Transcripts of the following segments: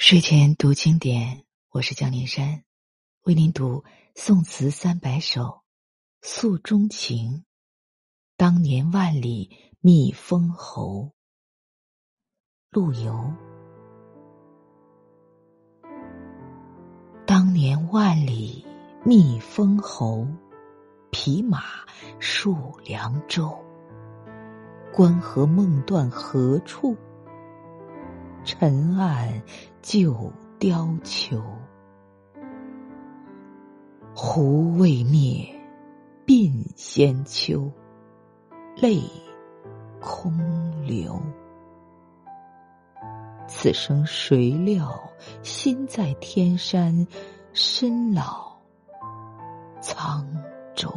睡前读经典，我是江林山，为您读宋词三百首，诉衷情。当年万里觅封侯，陆游。当年万里觅封侯，匹马戍梁州。关河梦断何处？尘岸旧貂裘。胡未灭，鬓先秋。泪空流。此生谁料，心在天山，身老沧州。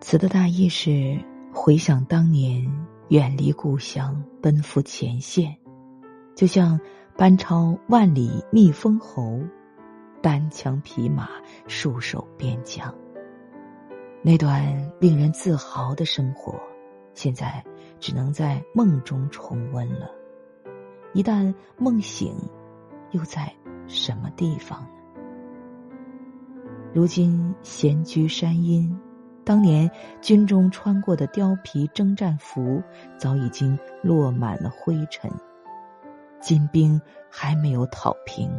词的大意是：回想当年远离故乡，奔赴前线，就像班超万里觅封侯，单枪匹马戍守边疆。那段令人自豪的生活，现在只能在梦中重温了。一旦梦醒，又在什么地方呢？如今闲居山阴，当年军中穿过的貂皮征战服早已经落满了灰尘，金兵还没有讨平，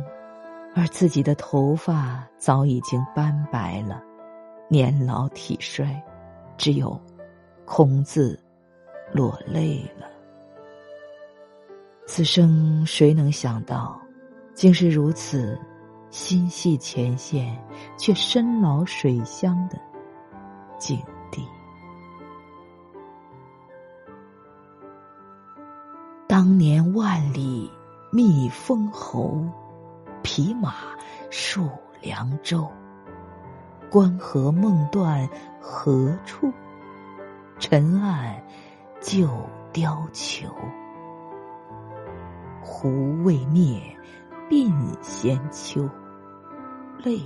而自己的头发早已经斑白了。年老体衰，只有空自落泪了。此生谁能想到，竟是如此心系前线却身老水乡的境地。当年万里觅封侯，匹马戍梁州。关河梦断何处？尘岸旧貂裘。胡未灭，鬓先秋。泪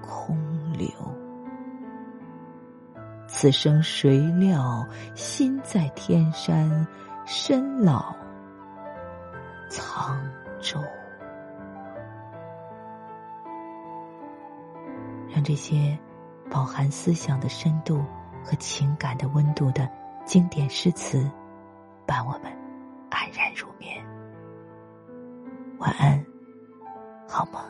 空流。此生谁料，心在天山，身老沧州。让这些饱含思想的深度和情感的温度的经典诗词，伴我们安然入眠。晚安，好梦。